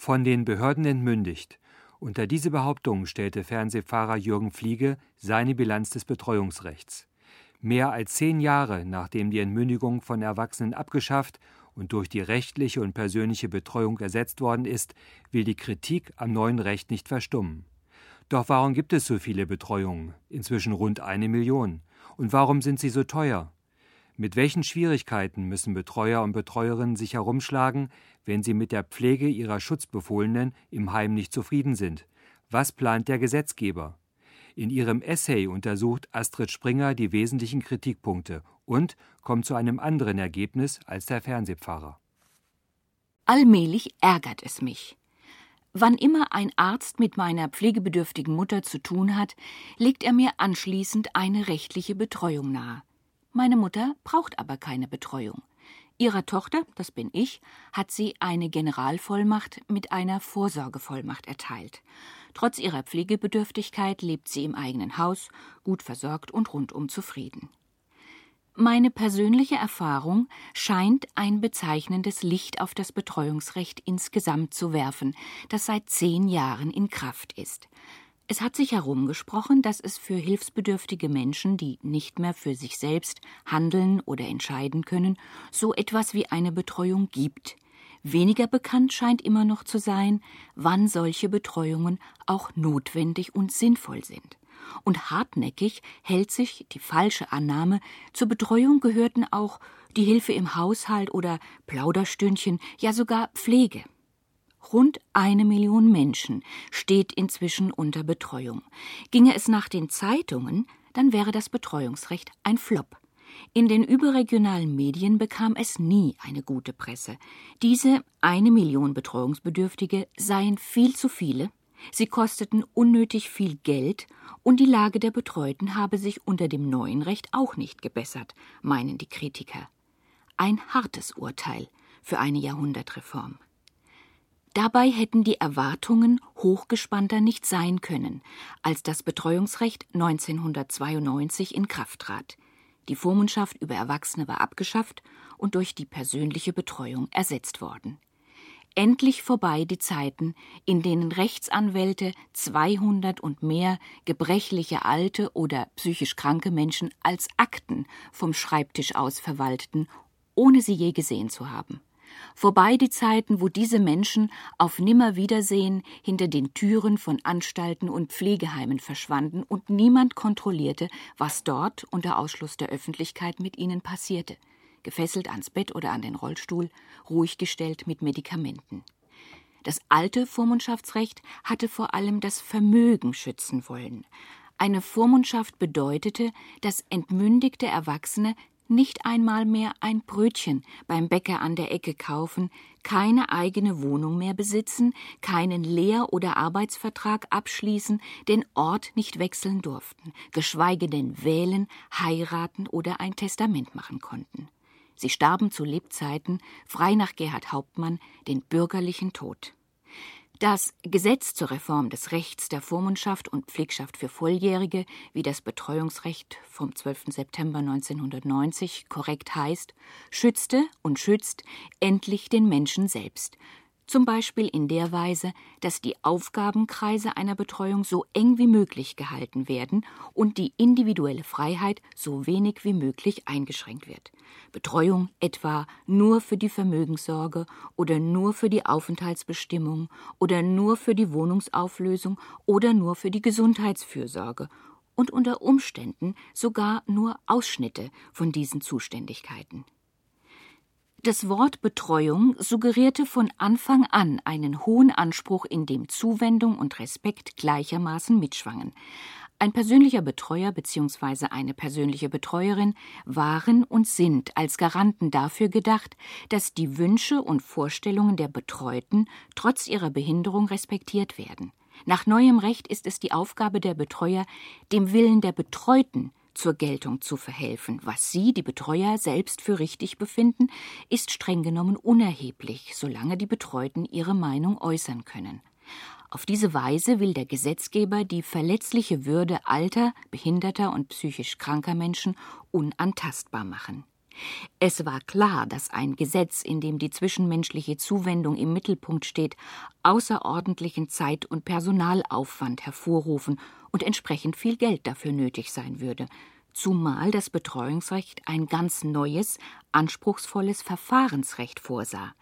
von den Behörden entmündigt. Unter diese Behauptung stellte Fernsehfahrer Jürgen Fliege seine Bilanz des Betreuungsrechts. Mehr als zehn Jahre nachdem die Entmündigung von Erwachsenen abgeschafft und durch die rechtliche und persönliche Betreuung ersetzt worden ist, will die Kritik am neuen Recht nicht verstummen. Doch warum gibt es so viele Betreuungen, inzwischen rund eine Million? Und warum sind sie so teuer? Mit welchen Schwierigkeiten müssen Betreuer und Betreuerinnen sich herumschlagen, wenn sie mit der Pflege ihrer Schutzbefohlenen im Heim nicht zufrieden sind? Was plant der Gesetzgeber? In ihrem Essay untersucht Astrid Springer die wesentlichen Kritikpunkte und kommt zu einem anderen Ergebnis als der Fernsehpfarrer. Allmählich ärgert es mich. Wann immer ein Arzt mit meiner pflegebedürftigen Mutter zu tun hat, legt er mir anschließend eine rechtliche Betreuung nahe. Meine Mutter braucht aber keine Betreuung. Ihrer Tochter, das bin ich, hat sie eine Generalvollmacht mit einer Vorsorgevollmacht erteilt. Trotz ihrer Pflegebedürftigkeit lebt sie im eigenen Haus, gut versorgt und rundum zufrieden. Meine persönliche Erfahrung scheint ein bezeichnendes Licht auf das Betreuungsrecht insgesamt zu werfen, das seit zehn Jahren in Kraft ist. Es hat sich herumgesprochen, dass es für hilfsbedürftige Menschen, die nicht mehr für sich selbst handeln oder entscheiden können, so etwas wie eine Betreuung gibt. Weniger bekannt scheint immer noch zu sein, wann solche Betreuungen auch notwendig und sinnvoll sind. Und hartnäckig hält sich die falsche Annahme, zur Betreuung gehörten auch die Hilfe im Haushalt oder Plauderstündchen, ja sogar Pflege. Rund eine Million Menschen steht inzwischen unter Betreuung. Ginge es nach den Zeitungen, dann wäre das Betreuungsrecht ein Flop. In den überregionalen Medien bekam es nie eine gute Presse. Diese eine Million Betreuungsbedürftige seien viel zu viele, sie kosteten unnötig viel Geld und die Lage der Betreuten habe sich unter dem neuen Recht auch nicht gebessert, meinen die Kritiker. Ein hartes Urteil für eine Jahrhundertreform. Dabei hätten die Erwartungen hochgespannter nicht sein können, als das Betreuungsrecht 1992 in Kraft trat. Die Vormundschaft über Erwachsene war abgeschafft und durch die persönliche Betreuung ersetzt worden. Endlich vorbei die Zeiten, in denen Rechtsanwälte 200 und mehr gebrechliche alte oder psychisch kranke Menschen als Akten vom Schreibtisch aus verwalteten, ohne sie je gesehen zu haben. Vorbei die Zeiten, wo diese Menschen auf Nimmerwiedersehen hinter den Türen von Anstalten und Pflegeheimen verschwanden und niemand kontrollierte, was dort unter Ausschluss der Öffentlichkeit mit ihnen passierte. Gefesselt ans Bett oder an den Rollstuhl, ruhig gestellt mit Medikamenten. Das alte Vormundschaftsrecht hatte vor allem das Vermögen schützen wollen. Eine Vormundschaft bedeutete, dass entmündigte Erwachsene nicht einmal mehr ein Brötchen beim Bäcker an der Ecke kaufen, keine eigene Wohnung mehr besitzen, keinen Lehr- oder Arbeitsvertrag abschließen, den Ort nicht wechseln durften, geschweige denn wählen, heiraten oder ein Testament machen konnten. Sie starben zu Lebzeiten, frei nach Gerhard Hauptmann, den bürgerlichen Tod. Das Gesetz zur Reform des Rechts der Vormundschaft und Pflegschaft für Volljährige, wie das Betreuungsrecht vom 12. September 1990 korrekt heißt, schützte und schützt endlich den Menschen selbst zum Beispiel in der Weise, dass die Aufgabenkreise einer Betreuung so eng wie möglich gehalten werden und die individuelle Freiheit so wenig wie möglich eingeschränkt wird. Betreuung etwa nur für die Vermögenssorge oder nur für die Aufenthaltsbestimmung oder nur für die Wohnungsauflösung oder nur für die Gesundheitsfürsorge und unter Umständen sogar nur Ausschnitte von diesen Zuständigkeiten. Das Wort Betreuung suggerierte von Anfang an einen hohen Anspruch, in dem Zuwendung und Respekt gleichermaßen mitschwangen. Ein persönlicher Betreuer bzw. eine persönliche Betreuerin waren und sind als Garanten dafür gedacht, dass die Wünsche und Vorstellungen der Betreuten trotz ihrer Behinderung respektiert werden. Nach neuem Recht ist es die Aufgabe der Betreuer, dem Willen der Betreuten zur Geltung zu verhelfen. Was Sie, die Betreuer, selbst für richtig befinden, ist streng genommen unerheblich, solange die Betreuten ihre Meinung äußern können. Auf diese Weise will der Gesetzgeber die verletzliche Würde alter, behinderter und psychisch kranker Menschen unantastbar machen. Es war klar, dass ein Gesetz, in dem die zwischenmenschliche Zuwendung im Mittelpunkt steht, außerordentlichen Zeit- und Personalaufwand hervorrufen und entsprechend viel Geld dafür nötig sein würde, zumal das Betreuungsrecht ein ganz neues, anspruchsvolles Verfahrensrecht vorsah.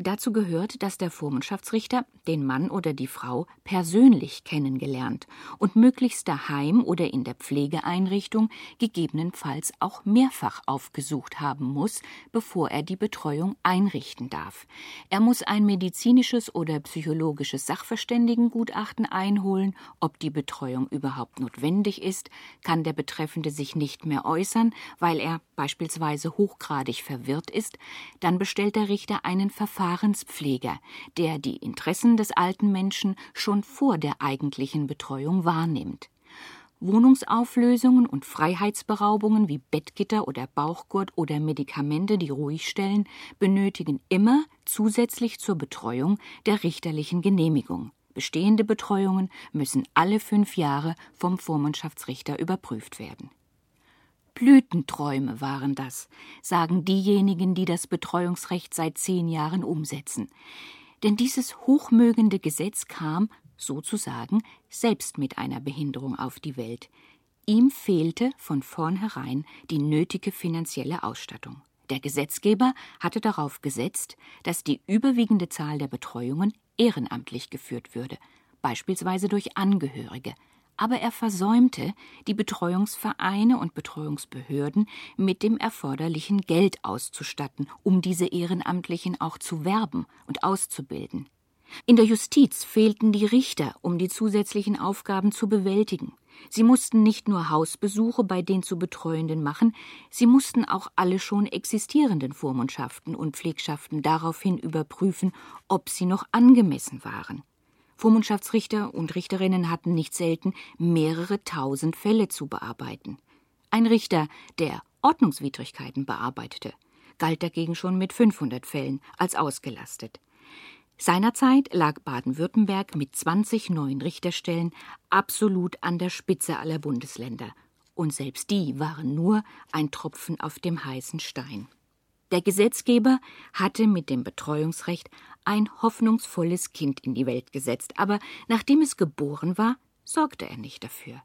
Dazu gehört, dass der Vormundschaftsrichter den Mann oder die Frau persönlich kennengelernt und möglichst daheim oder in der Pflegeeinrichtung gegebenenfalls auch mehrfach aufgesucht haben muss, bevor er die Betreuung einrichten darf. Er muss ein medizinisches oder psychologisches Sachverständigengutachten einholen, ob die Betreuung überhaupt notwendig ist, kann der Betreffende sich nicht mehr äußern, weil er beispielsweise hochgradig verwirrt ist, dann bestellt der Richter einen Verfahren Verfahrenspfleger, der die Interessen des alten Menschen schon vor der eigentlichen Betreuung wahrnimmt. Wohnungsauflösungen und Freiheitsberaubungen wie Bettgitter oder Bauchgurt oder Medikamente, die ruhig stellen, benötigen immer zusätzlich zur Betreuung der richterlichen Genehmigung. Bestehende Betreuungen müssen alle fünf Jahre vom Vormundschaftsrichter überprüft werden. Blütenträume waren das, sagen diejenigen, die das Betreuungsrecht seit zehn Jahren umsetzen. Denn dieses hochmögende Gesetz kam, sozusagen, selbst mit einer Behinderung auf die Welt. Ihm fehlte von vornherein die nötige finanzielle Ausstattung. Der Gesetzgeber hatte darauf gesetzt, dass die überwiegende Zahl der Betreuungen ehrenamtlich geführt würde, beispielsweise durch Angehörige, aber er versäumte, die Betreuungsvereine und Betreuungsbehörden mit dem erforderlichen Geld auszustatten, um diese Ehrenamtlichen auch zu werben und auszubilden. In der Justiz fehlten die Richter, um die zusätzlichen Aufgaben zu bewältigen. Sie mussten nicht nur Hausbesuche bei den zu Betreuenden machen, sie mussten auch alle schon existierenden Vormundschaften und Pflegschaften daraufhin überprüfen, ob sie noch angemessen waren. Vormundschaftsrichter und Richterinnen hatten nicht selten mehrere tausend Fälle zu bearbeiten. Ein Richter, der Ordnungswidrigkeiten bearbeitete, galt dagegen schon mit 500 Fällen als ausgelastet. Seinerzeit lag Baden-Württemberg mit 20 neuen Richterstellen absolut an der Spitze aller Bundesländer. Und selbst die waren nur ein Tropfen auf dem heißen Stein. Der Gesetzgeber hatte mit dem Betreuungsrecht ein hoffnungsvolles Kind in die Welt gesetzt, aber nachdem es geboren war, sorgte er nicht dafür.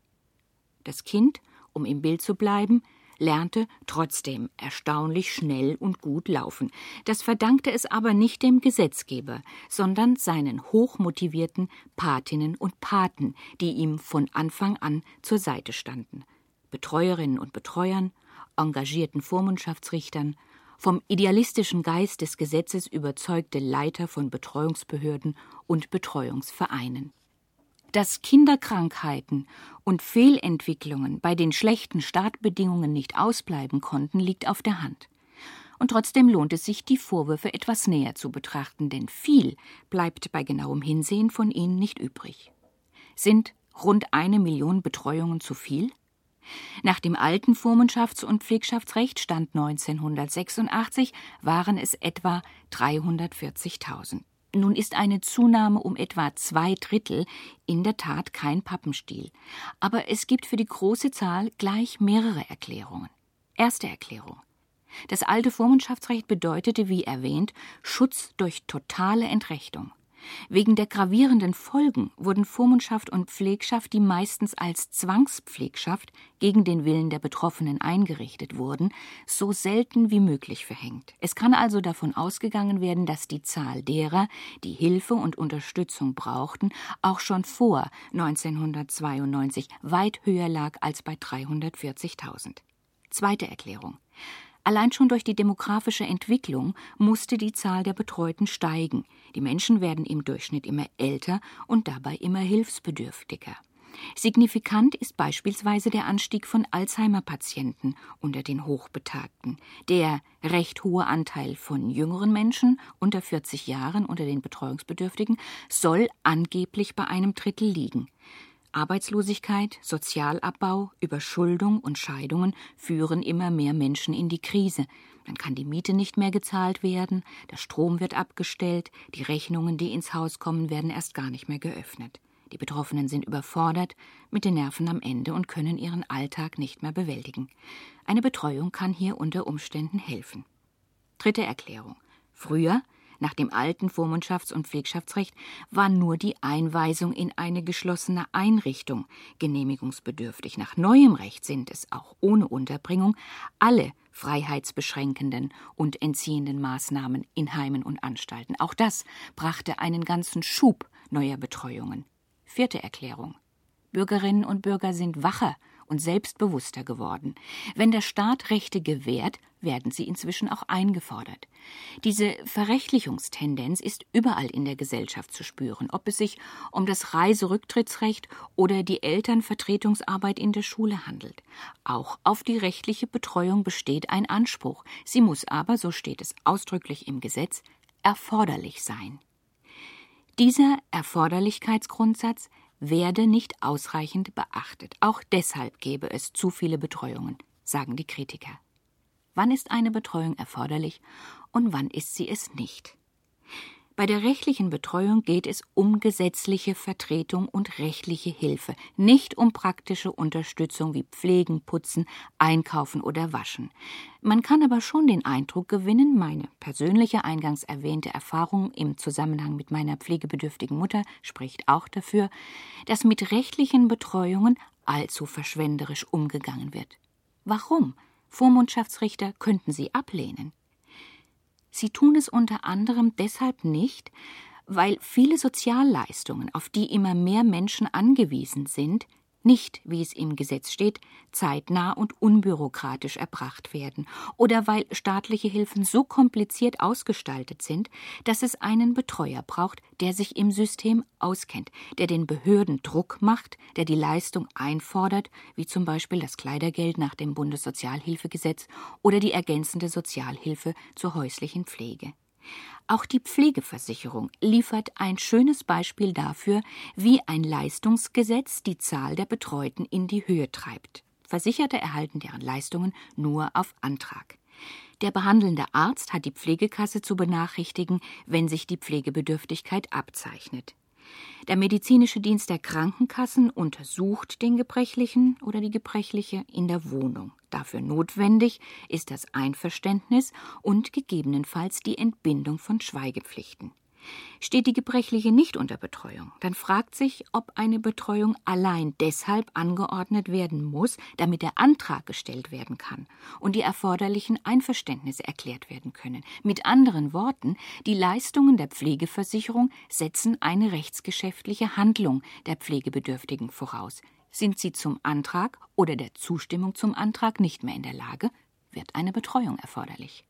Das Kind, um im Bild zu bleiben, lernte trotzdem erstaunlich schnell und gut laufen. Das verdankte es aber nicht dem Gesetzgeber, sondern seinen hochmotivierten Patinnen und Paten, die ihm von Anfang an zur Seite standen. Betreuerinnen und Betreuern, engagierten Vormundschaftsrichtern, vom idealistischen Geist des Gesetzes überzeugte Leiter von Betreuungsbehörden und Betreuungsvereinen. Dass Kinderkrankheiten und Fehlentwicklungen bei den schlechten Startbedingungen nicht ausbleiben konnten, liegt auf der Hand. Und trotzdem lohnt es sich, die Vorwürfe etwas näher zu betrachten, denn viel bleibt bei genauem Hinsehen von ihnen nicht übrig. Sind rund eine Million Betreuungen zu viel? Nach dem alten Vormundschafts- und Pflegschaftsrecht Stand 1986 waren es etwa 340.000. Nun ist eine Zunahme um etwa zwei Drittel in der Tat kein Pappenstiel. Aber es gibt für die große Zahl gleich mehrere Erklärungen. Erste Erklärung. Das alte Vormundschaftsrecht bedeutete, wie erwähnt, Schutz durch totale Entrechtung. Wegen der gravierenden Folgen wurden Vormundschaft und Pflegschaft, die meistens als Zwangspflegschaft gegen den Willen der Betroffenen eingerichtet wurden, so selten wie möglich verhängt. Es kann also davon ausgegangen werden, dass die Zahl derer, die Hilfe und Unterstützung brauchten, auch schon vor 1992 weit höher lag als bei 340.000. Zweite Erklärung. Allein schon durch die demografische Entwicklung musste die Zahl der Betreuten steigen. Die Menschen werden im Durchschnitt immer älter und dabei immer hilfsbedürftiger. Signifikant ist beispielsweise der Anstieg von Alzheimer-Patienten unter den Hochbetagten. Der recht hohe Anteil von jüngeren Menschen unter 40 Jahren unter den Betreuungsbedürftigen soll angeblich bei einem Drittel liegen. Arbeitslosigkeit, Sozialabbau, Überschuldung und Scheidungen führen immer mehr Menschen in die Krise. Dann kann die Miete nicht mehr gezahlt werden, der Strom wird abgestellt, die Rechnungen, die ins Haus kommen, werden erst gar nicht mehr geöffnet. Die Betroffenen sind überfordert, mit den Nerven am Ende und können ihren Alltag nicht mehr bewältigen. Eine Betreuung kann hier unter Umständen helfen. Dritte Erklärung. Früher nach dem alten Vormundschafts- und Pflegschaftsrecht war nur die Einweisung in eine geschlossene Einrichtung genehmigungsbedürftig. Nach neuem Recht sind es auch ohne Unterbringung alle freiheitsbeschränkenden und entziehenden Maßnahmen in Heimen und Anstalten. Auch das brachte einen ganzen Schub neuer Betreuungen. Vierte Erklärung. Bürgerinnen und Bürger sind wacher und selbstbewusster geworden. Wenn der Staat Rechte gewährt, werden sie inzwischen auch eingefordert. Diese Verrechtlichungstendenz ist überall in der Gesellschaft zu spüren, ob es sich um das Reiserücktrittsrecht oder die Elternvertretungsarbeit in der Schule handelt. Auch auf die rechtliche Betreuung besteht ein Anspruch. Sie muss aber, so steht es ausdrücklich im Gesetz, erforderlich sein. Dieser Erforderlichkeitsgrundsatz werde nicht ausreichend beachtet. Auch deshalb gebe es zu viele Betreuungen, sagen die Kritiker. Wann ist eine Betreuung erforderlich und wann ist sie es nicht? Bei der rechtlichen Betreuung geht es um gesetzliche Vertretung und rechtliche Hilfe, nicht um praktische Unterstützung wie Pflegen, Putzen, Einkaufen oder Waschen. Man kann aber schon den Eindruck gewinnen, meine persönliche eingangs erwähnte Erfahrung im Zusammenhang mit meiner pflegebedürftigen Mutter spricht auch dafür, dass mit rechtlichen Betreuungen allzu verschwenderisch umgegangen wird. Warum? Vormundschaftsrichter könnten sie ablehnen. Sie tun es unter anderem deshalb nicht, weil viele Sozialleistungen, auf die immer mehr Menschen angewiesen sind, nicht, wie es im Gesetz steht, zeitnah und unbürokratisch erbracht werden, oder weil staatliche Hilfen so kompliziert ausgestaltet sind, dass es einen Betreuer braucht, der sich im System auskennt, der den Behörden Druck macht, der die Leistung einfordert, wie zum Beispiel das Kleidergeld nach dem Bundessozialhilfegesetz oder die ergänzende Sozialhilfe zur häuslichen Pflege. Auch die Pflegeversicherung liefert ein schönes Beispiel dafür, wie ein Leistungsgesetz die Zahl der Betreuten in die Höhe treibt. Versicherte erhalten deren Leistungen nur auf Antrag. Der behandelnde Arzt hat die Pflegekasse zu benachrichtigen, wenn sich die Pflegebedürftigkeit abzeichnet. Der medizinische Dienst der Krankenkassen untersucht den Gebrechlichen oder die Gebrechliche in der Wohnung. Dafür notwendig ist das Einverständnis und gegebenenfalls die Entbindung von Schweigepflichten. Steht die Gebrechliche nicht unter Betreuung, dann fragt sich, ob eine Betreuung allein deshalb angeordnet werden muss, damit der Antrag gestellt werden kann und die erforderlichen Einverständnisse erklärt werden können. Mit anderen Worten, die Leistungen der Pflegeversicherung setzen eine rechtsgeschäftliche Handlung der Pflegebedürftigen voraus. Sind sie zum Antrag oder der Zustimmung zum Antrag nicht mehr in der Lage, wird eine Betreuung erforderlich.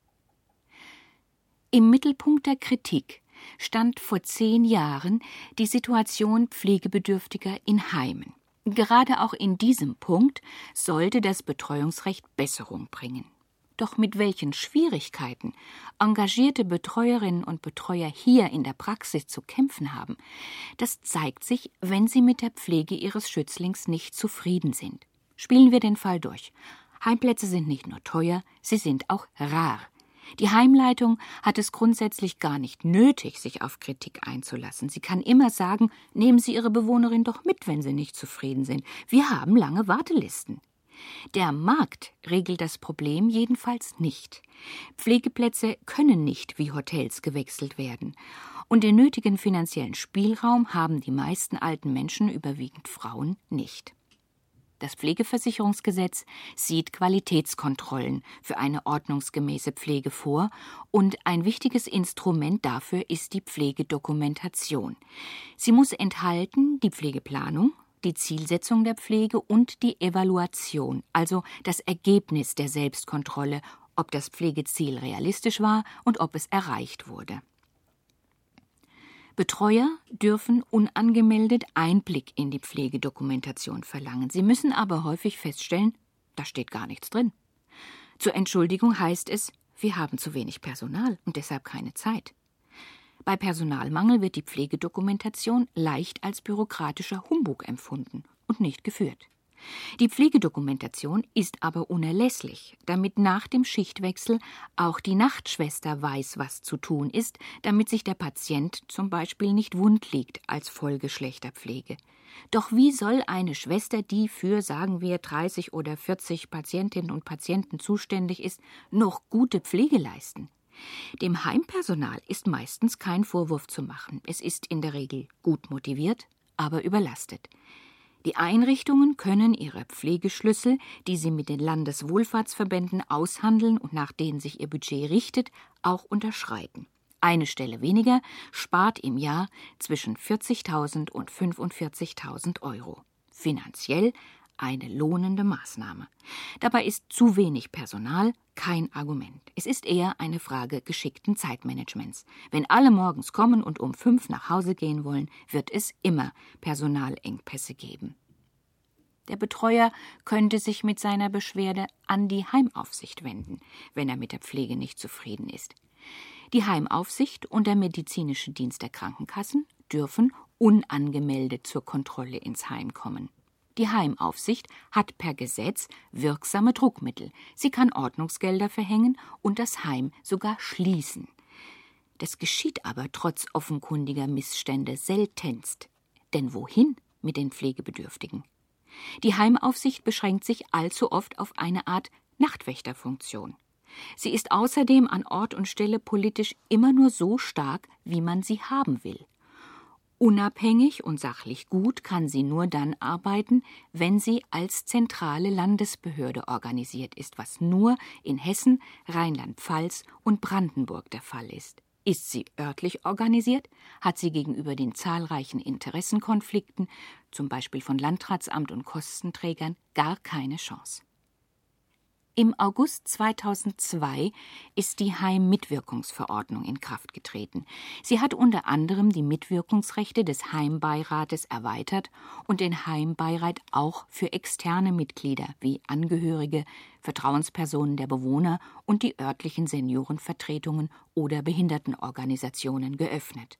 Im Mittelpunkt der Kritik stand vor zehn Jahren die Situation Pflegebedürftiger in Heimen. Gerade auch in diesem Punkt sollte das Betreuungsrecht Besserung bringen. Doch mit welchen Schwierigkeiten engagierte Betreuerinnen und Betreuer hier in der Praxis zu kämpfen haben, das zeigt sich, wenn sie mit der Pflege ihres Schützlings nicht zufrieden sind. Spielen wir den Fall durch. Heimplätze sind nicht nur teuer, sie sind auch rar. Die Heimleitung hat es grundsätzlich gar nicht nötig, sich auf Kritik einzulassen. Sie kann immer sagen, nehmen Sie Ihre Bewohnerin doch mit, wenn Sie nicht zufrieden sind. Wir haben lange Wartelisten. Der Markt regelt das Problem jedenfalls nicht. Pflegeplätze können nicht wie Hotels gewechselt werden. Und den nötigen finanziellen Spielraum haben die meisten alten Menschen, überwiegend Frauen, nicht. Das Pflegeversicherungsgesetz sieht Qualitätskontrollen für eine ordnungsgemäße Pflege vor und ein wichtiges Instrument dafür ist die Pflegedokumentation. Sie muss enthalten die Pflegeplanung, die Zielsetzung der Pflege und die Evaluation, also das Ergebnis der Selbstkontrolle, ob das Pflegeziel realistisch war und ob es erreicht wurde. Betreuer dürfen unangemeldet Einblick in die Pflegedokumentation verlangen. Sie müssen aber häufig feststellen, da steht gar nichts drin. Zur Entschuldigung heißt es, wir haben zu wenig Personal und deshalb keine Zeit. Bei Personalmangel wird die Pflegedokumentation leicht als bürokratischer Humbug empfunden und nicht geführt. Die Pflegedokumentation ist aber unerlässlich, damit nach dem Schichtwechsel auch die Nachtschwester weiß, was zu tun ist, damit sich der Patient zum Beispiel nicht wund liegt als Folge schlechter Pflege. Doch wie soll eine Schwester, die für, sagen wir, 30 oder 40 Patientinnen und Patienten zuständig ist, noch gute Pflege leisten? Dem Heimpersonal ist meistens kein Vorwurf zu machen. Es ist in der Regel gut motiviert, aber überlastet. Die Einrichtungen können ihre Pflegeschlüssel, die sie mit den Landeswohlfahrtsverbänden aushandeln und nach denen sich ihr Budget richtet, auch unterschreiten. Eine Stelle weniger spart im Jahr zwischen 40.000 und 45.000 Euro. Finanziell eine lohnende Maßnahme. Dabei ist zu wenig Personal kein Argument. Es ist eher eine Frage geschickten Zeitmanagements. Wenn alle morgens kommen und um fünf nach Hause gehen wollen, wird es immer Personalengpässe geben. Der Betreuer könnte sich mit seiner Beschwerde an die Heimaufsicht wenden, wenn er mit der Pflege nicht zufrieden ist. Die Heimaufsicht und der medizinische Dienst der Krankenkassen dürfen unangemeldet zur Kontrolle ins Heim kommen. Die Heimaufsicht hat per Gesetz wirksame Druckmittel. Sie kann Ordnungsgelder verhängen und das Heim sogar schließen. Das geschieht aber trotz offenkundiger Missstände seltenst. Denn wohin mit den Pflegebedürftigen? Die Heimaufsicht beschränkt sich allzu oft auf eine Art Nachtwächterfunktion. Sie ist außerdem an Ort und Stelle politisch immer nur so stark, wie man sie haben will. Unabhängig und sachlich gut kann sie nur dann arbeiten, wenn sie als zentrale Landesbehörde organisiert ist, was nur in Hessen, Rheinland-Pfalz und Brandenburg der Fall ist. Ist sie örtlich organisiert, hat sie gegenüber den zahlreichen Interessenkonflikten, zum Beispiel von Landratsamt und Kostenträgern, gar keine Chance. Im August 2002 ist die Heimmitwirkungsverordnung in Kraft getreten. Sie hat unter anderem die Mitwirkungsrechte des Heimbeirates erweitert und den Heimbeirat auch für externe Mitglieder wie Angehörige, Vertrauenspersonen der Bewohner und die örtlichen Seniorenvertretungen oder Behindertenorganisationen geöffnet.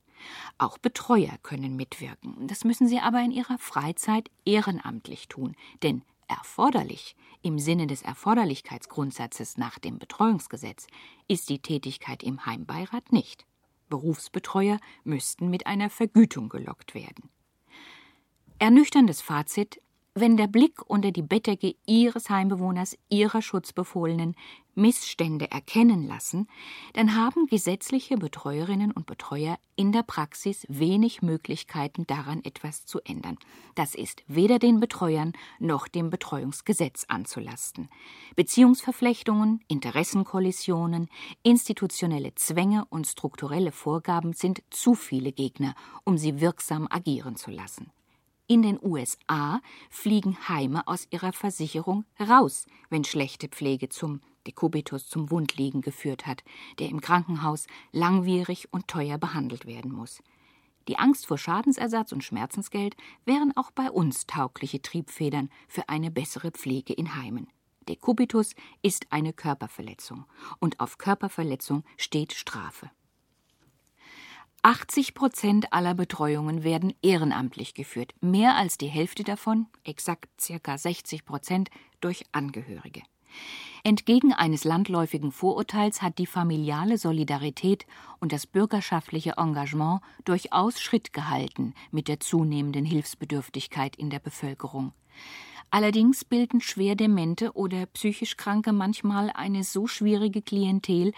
Auch Betreuer können mitwirken. Das müssen sie aber in ihrer Freizeit ehrenamtlich tun, denn Erforderlich im Sinne des Erforderlichkeitsgrundsatzes nach dem Betreuungsgesetz ist die Tätigkeit im Heimbeirat nicht. Berufsbetreuer müssten mit einer Vergütung gelockt werden. Ernüchterndes Fazit wenn der Blick unter die Bettdecke Ihres Heimbewohners, Ihrer Schutzbefohlenen Missstände erkennen lassen, dann haben gesetzliche Betreuerinnen und Betreuer in der Praxis wenig Möglichkeiten daran etwas zu ändern. Das ist weder den Betreuern noch dem Betreuungsgesetz anzulasten. Beziehungsverflechtungen, Interessenkollisionen, institutionelle Zwänge und strukturelle Vorgaben sind zu viele Gegner, um sie wirksam agieren zu lassen. In den USA fliegen Heime aus ihrer Versicherung raus, wenn schlechte Pflege zum Dekubitus zum Wundliegen geführt hat, der im Krankenhaus langwierig und teuer behandelt werden muss. Die Angst vor Schadensersatz und Schmerzensgeld wären auch bei uns taugliche Triebfedern für eine bessere Pflege in Heimen. Dekubitus ist eine Körperverletzung und auf Körperverletzung steht Strafe. 80 Prozent aller Betreuungen werden ehrenamtlich geführt, mehr als die Hälfte davon, exakt circa 60 Prozent, durch Angehörige. Entgegen eines landläufigen Vorurteils hat die familiale Solidarität und das bürgerschaftliche Engagement durchaus Schritt gehalten mit der zunehmenden Hilfsbedürftigkeit in der Bevölkerung. Allerdings bilden Schwerdemente oder psychisch Kranke manchmal eine so schwierige Klientel,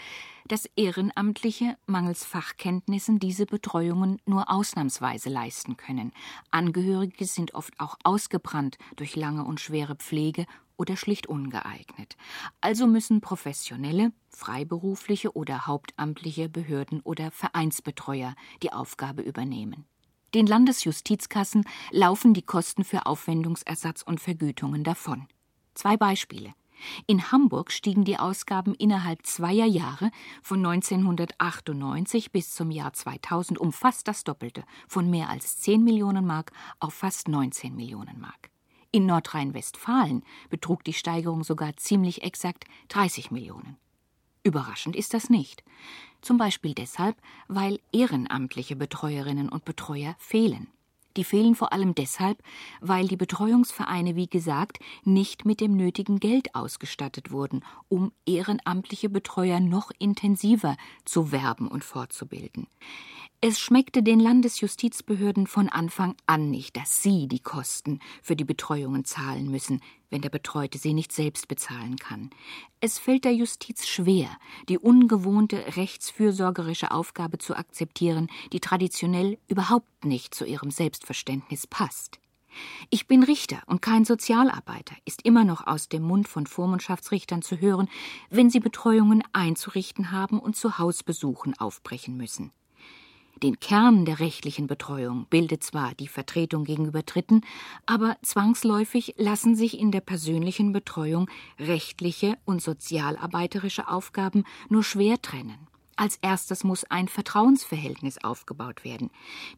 dass Ehrenamtliche mangels Fachkenntnissen diese Betreuungen nur ausnahmsweise leisten können. Angehörige sind oft auch ausgebrannt durch lange und schwere Pflege oder schlicht ungeeignet. Also müssen professionelle, freiberufliche oder hauptamtliche Behörden oder Vereinsbetreuer die Aufgabe übernehmen. Den Landesjustizkassen laufen die Kosten für Aufwendungsersatz und Vergütungen davon. Zwei Beispiele. In Hamburg stiegen die Ausgaben innerhalb zweier Jahre von 1998 bis zum Jahr 2000 um fast das Doppelte, von mehr als 10 Millionen Mark auf fast 19 Millionen Mark. In Nordrhein-Westfalen betrug die Steigerung sogar ziemlich exakt 30 Millionen. Überraschend ist das nicht. Zum Beispiel deshalb, weil ehrenamtliche Betreuerinnen und Betreuer fehlen. Die fehlen vor allem deshalb, weil die Betreuungsvereine, wie gesagt, nicht mit dem nötigen Geld ausgestattet wurden, um ehrenamtliche Betreuer noch intensiver zu werben und fortzubilden. Es schmeckte den Landesjustizbehörden von Anfang an nicht, dass sie die Kosten für die Betreuungen zahlen müssen, wenn der Betreute sie nicht selbst bezahlen kann. Es fällt der Justiz schwer, die ungewohnte rechtsfürsorgerische Aufgabe zu akzeptieren, die traditionell überhaupt nicht zu ihrem Selbstverständnis passt. Ich bin Richter und kein Sozialarbeiter, ist immer noch aus dem Mund von Vormundschaftsrichtern zu hören, wenn sie Betreuungen einzurichten haben und zu Hausbesuchen aufbrechen müssen. Den Kern der rechtlichen Betreuung bildet zwar die Vertretung gegenüber Dritten, aber zwangsläufig lassen sich in der persönlichen Betreuung rechtliche und sozialarbeiterische Aufgaben nur schwer trennen. Als erstes muss ein Vertrauensverhältnis aufgebaut werden.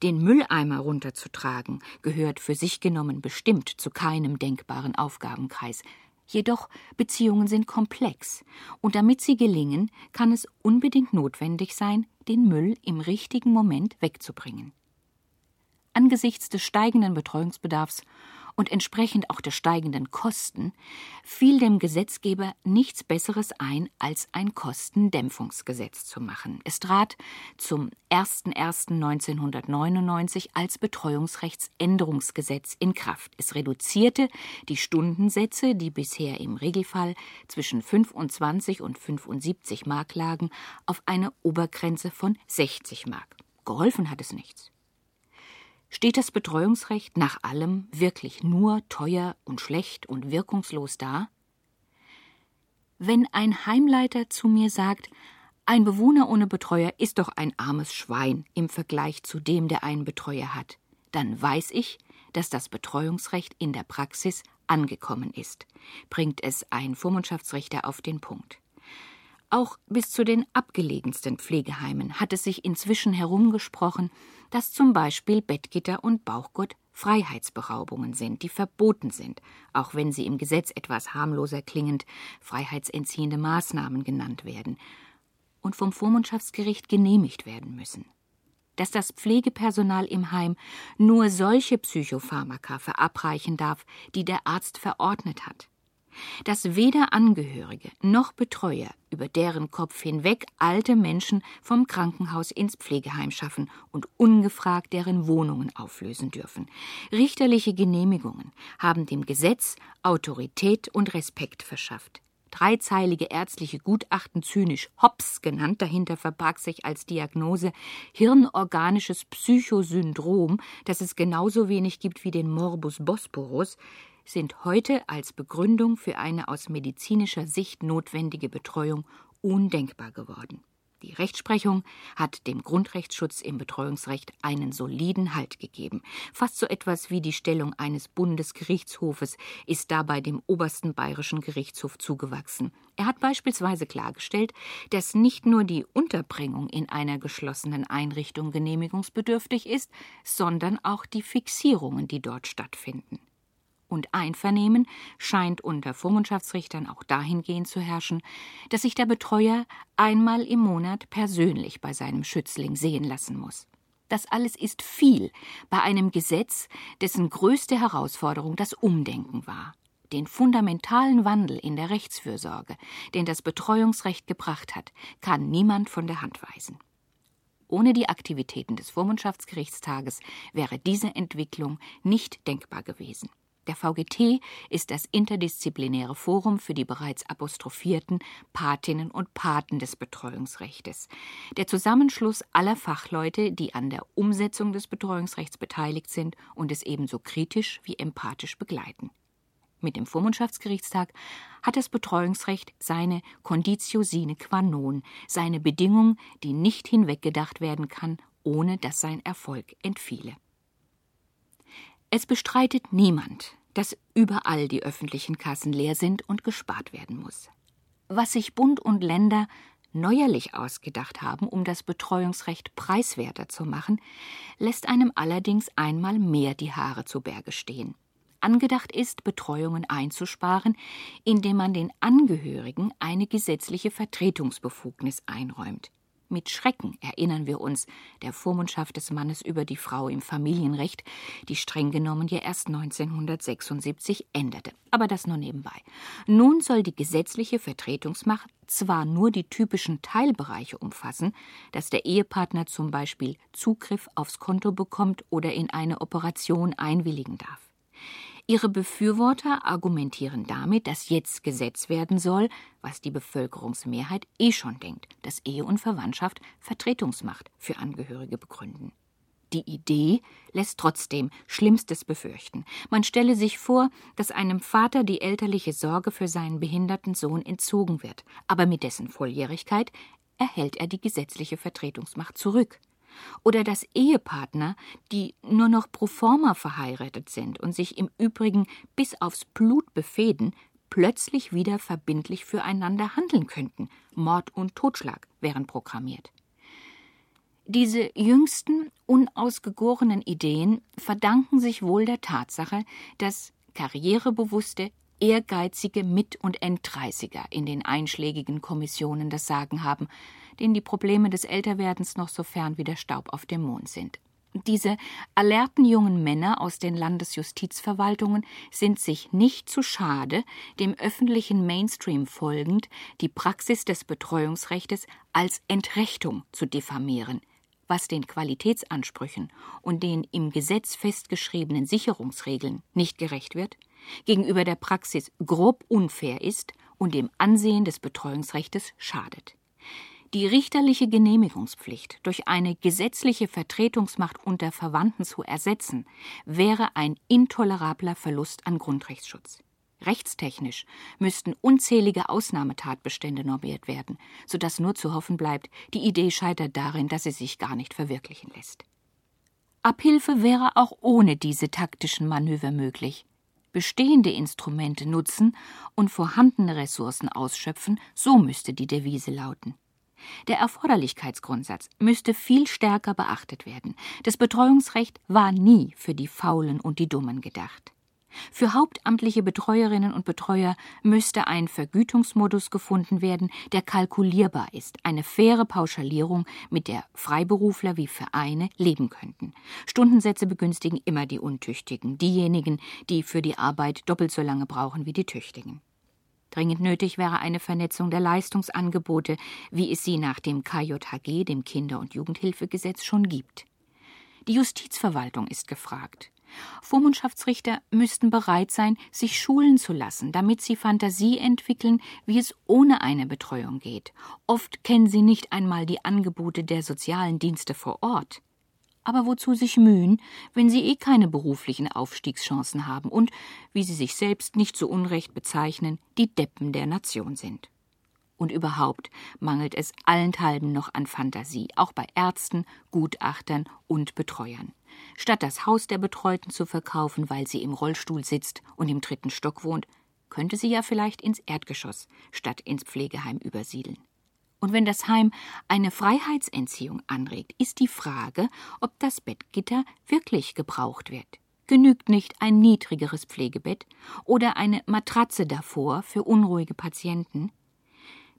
Den Mülleimer runterzutragen gehört für sich genommen bestimmt zu keinem denkbaren Aufgabenkreis. Jedoch Beziehungen sind komplex, und damit sie gelingen, kann es unbedingt notwendig sein, den Müll im richtigen Moment wegzubringen. Angesichts des steigenden Betreuungsbedarfs und entsprechend auch der steigenden Kosten fiel dem Gesetzgeber nichts Besseres ein, als ein Kostendämpfungsgesetz zu machen. Es trat zum 01.01.1999 als Betreuungsrechtsänderungsgesetz in Kraft. Es reduzierte die Stundensätze, die bisher im Regelfall zwischen 25 und 75 Mark lagen, auf eine Obergrenze von 60 Mark. Geholfen hat es nichts. Steht das Betreuungsrecht nach allem wirklich nur teuer und schlecht und wirkungslos da? Wenn ein Heimleiter zu mir sagt, ein Bewohner ohne Betreuer ist doch ein armes Schwein im Vergleich zu dem, der einen Betreuer hat, dann weiß ich, dass das Betreuungsrecht in der Praxis angekommen ist, bringt es ein Vormundschaftsrichter auf den Punkt. Auch bis zu den abgelegensten Pflegeheimen hat es sich inzwischen herumgesprochen, dass zum Beispiel Bettgitter und Bauchgurt Freiheitsberaubungen sind, die verboten sind, auch wenn sie im Gesetz etwas harmloser klingend freiheitsentziehende Maßnahmen genannt werden und vom Vormundschaftsgericht genehmigt werden müssen. Dass das Pflegepersonal im Heim nur solche Psychopharmaka verabreichen darf, die der Arzt verordnet hat dass weder Angehörige noch Betreuer über deren Kopf hinweg alte Menschen vom Krankenhaus ins Pflegeheim schaffen und ungefragt deren Wohnungen auflösen dürfen. Richterliche Genehmigungen haben dem Gesetz Autorität und Respekt verschafft dreizeilige ärztliche Gutachten zynisch Hops genannt, dahinter verbarg sich als Diagnose hirnorganisches Psychosyndrom, das es genauso wenig gibt wie den Morbus Bosporus, sind heute als Begründung für eine aus medizinischer Sicht notwendige Betreuung undenkbar geworden. Die Rechtsprechung hat dem Grundrechtsschutz im Betreuungsrecht einen soliden Halt gegeben. Fast so etwas wie die Stellung eines Bundesgerichtshofes ist dabei dem obersten bayerischen Gerichtshof zugewachsen. Er hat beispielsweise klargestellt, dass nicht nur die Unterbringung in einer geschlossenen Einrichtung genehmigungsbedürftig ist, sondern auch die Fixierungen, die dort stattfinden und Einvernehmen scheint unter Vormundschaftsrichtern auch dahingehend zu herrschen, dass sich der Betreuer einmal im Monat persönlich bei seinem Schützling sehen lassen muss. Das alles ist viel bei einem Gesetz, dessen größte Herausforderung das Umdenken war. Den fundamentalen Wandel in der Rechtsfürsorge, den das Betreuungsrecht gebracht hat, kann niemand von der Hand weisen. Ohne die Aktivitäten des Vormundschaftsgerichtstages wäre diese Entwicklung nicht denkbar gewesen. Der VGT ist das interdisziplinäre Forum für die bereits apostrophierten Patinnen und Paten des Betreuungsrechtes. Der Zusammenschluss aller Fachleute, die an der Umsetzung des Betreuungsrechts beteiligt sind und es ebenso kritisch wie empathisch begleiten. Mit dem Vormundschaftsgerichtstag hat das Betreuungsrecht seine Conditio sine qua non, seine Bedingung, die nicht hinweggedacht werden kann, ohne dass sein Erfolg entfiele. Es bestreitet niemand, dass überall die öffentlichen Kassen leer sind und gespart werden muss. Was sich Bund und Länder neuerlich ausgedacht haben, um das Betreuungsrecht preiswerter zu machen, lässt einem allerdings einmal mehr die Haare zu Berge stehen. Angedacht ist, Betreuungen einzusparen, indem man den Angehörigen eine gesetzliche Vertretungsbefugnis einräumt. Mit Schrecken erinnern wir uns der Vormundschaft des Mannes über die Frau im Familienrecht, die streng genommen ja erst 1976 änderte. Aber das nur nebenbei. Nun soll die gesetzliche Vertretungsmacht zwar nur die typischen Teilbereiche umfassen, dass der Ehepartner zum Beispiel Zugriff aufs Konto bekommt oder in eine Operation einwilligen darf. Ihre Befürworter argumentieren damit, dass jetzt Gesetz werden soll, was die Bevölkerungsmehrheit eh schon denkt, dass Ehe und Verwandtschaft Vertretungsmacht für Angehörige begründen. Die Idee lässt trotzdem Schlimmstes befürchten. Man stelle sich vor, dass einem Vater die elterliche Sorge für seinen behinderten Sohn entzogen wird, aber mit dessen Volljährigkeit erhält er die gesetzliche Vertretungsmacht zurück oder dass Ehepartner, die nur noch pro forma verheiratet sind und sich im Übrigen bis aufs Blut befehden, plötzlich wieder verbindlich füreinander handeln könnten. Mord und Totschlag wären programmiert. Diese jüngsten, unausgegorenen Ideen verdanken sich wohl der Tatsache, dass karrierebewusste, ehrgeizige Mit- und Enddreißiger in den einschlägigen Kommissionen das Sagen haben, denen die Probleme des Älterwerdens noch so fern wie der Staub auf dem Mond sind. Diese alerten jungen Männer aus den Landesjustizverwaltungen sind sich nicht zu schade, dem öffentlichen Mainstream folgend die Praxis des Betreuungsrechtes als Entrechtung zu diffamieren, was den Qualitätsansprüchen und den im Gesetz festgeschriebenen Sicherungsregeln nicht gerecht wird, gegenüber der Praxis grob unfair ist und dem Ansehen des Betreuungsrechtes schadet. Die richterliche Genehmigungspflicht durch eine gesetzliche Vertretungsmacht unter Verwandten zu ersetzen, wäre ein intolerabler Verlust an Grundrechtsschutz. Rechtstechnisch müssten unzählige Ausnahmetatbestände normiert werden, sodass nur zu hoffen bleibt, die Idee scheitert darin, dass sie sich gar nicht verwirklichen lässt. Abhilfe wäre auch ohne diese taktischen Manöver möglich. Bestehende Instrumente nutzen und vorhandene Ressourcen ausschöpfen, so müsste die Devise lauten. Der Erforderlichkeitsgrundsatz müsste viel stärker beachtet werden. Das Betreuungsrecht war nie für die Faulen und die Dummen gedacht. Für hauptamtliche Betreuerinnen und Betreuer müsste ein Vergütungsmodus gefunden werden, der kalkulierbar ist, eine faire Pauschalierung, mit der Freiberufler wie Vereine leben könnten. Stundensätze begünstigen immer die Untüchtigen, diejenigen, die für die Arbeit doppelt so lange brauchen wie die Tüchtigen. Dringend nötig wäre eine Vernetzung der Leistungsangebote, wie es sie nach dem KJHG, dem Kinder- und Jugendhilfegesetz, schon gibt. Die Justizverwaltung ist gefragt. Vormundschaftsrichter müssten bereit sein, sich schulen zu lassen, damit sie Fantasie entwickeln, wie es ohne eine Betreuung geht. Oft kennen sie nicht einmal die Angebote der sozialen Dienste vor Ort. Aber wozu sich mühen, wenn sie eh keine beruflichen Aufstiegschancen haben und, wie sie sich selbst nicht so unrecht bezeichnen, die Deppen der Nation sind? Und überhaupt mangelt es allenthalben noch an Fantasie, auch bei Ärzten, Gutachtern und Betreuern. Statt das Haus der Betreuten zu verkaufen, weil sie im Rollstuhl sitzt und im dritten Stock wohnt, könnte sie ja vielleicht ins Erdgeschoss statt ins Pflegeheim übersiedeln. Und wenn das Heim eine Freiheitsentziehung anregt, ist die Frage, ob das Bettgitter wirklich gebraucht wird. Genügt nicht ein niedrigeres Pflegebett oder eine Matratze davor für unruhige Patienten?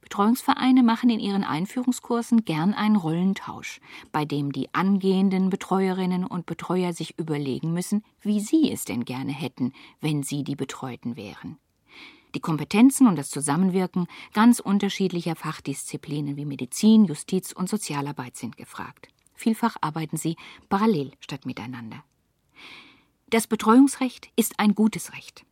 Betreuungsvereine machen in ihren Einführungskursen gern einen Rollentausch, bei dem die angehenden Betreuerinnen und Betreuer sich überlegen müssen, wie sie es denn gerne hätten, wenn sie die Betreuten wären. Die Kompetenzen und das Zusammenwirken ganz unterschiedlicher Fachdisziplinen wie Medizin, Justiz und Sozialarbeit sind gefragt. Vielfach arbeiten sie parallel statt miteinander. Das Betreuungsrecht ist ein gutes Recht.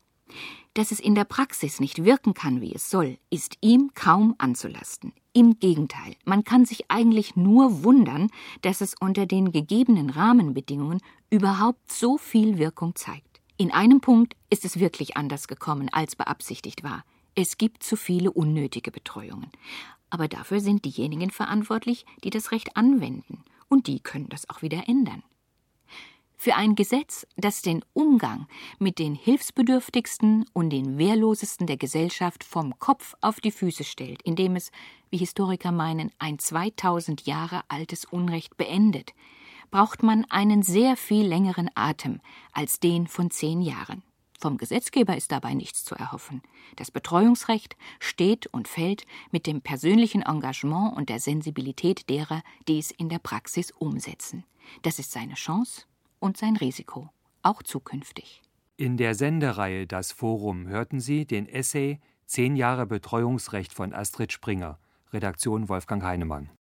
Dass es in der Praxis nicht wirken kann, wie es soll, ist ihm kaum anzulasten. Im Gegenteil, man kann sich eigentlich nur wundern, dass es unter den gegebenen Rahmenbedingungen überhaupt so viel Wirkung zeigt. In einem Punkt ist es wirklich anders gekommen, als beabsichtigt war. Es gibt zu viele unnötige Betreuungen. Aber dafür sind diejenigen verantwortlich, die das Recht anwenden, und die können das auch wieder ändern. Für ein Gesetz, das den Umgang mit den Hilfsbedürftigsten und den Wehrlosesten der Gesellschaft vom Kopf auf die Füße stellt, indem es, wie Historiker meinen, ein 2000 Jahre altes Unrecht beendet, braucht man einen sehr viel längeren Atem als den von zehn Jahren. Vom Gesetzgeber ist dabei nichts zu erhoffen. Das Betreuungsrecht steht und fällt mit dem persönlichen Engagement und der Sensibilität derer, die es in der Praxis umsetzen. Das ist seine Chance und sein Risiko, auch zukünftig. In der Sendereihe Das Forum hörten Sie den Essay Zehn Jahre Betreuungsrecht von Astrid Springer, Redaktion Wolfgang Heinemann.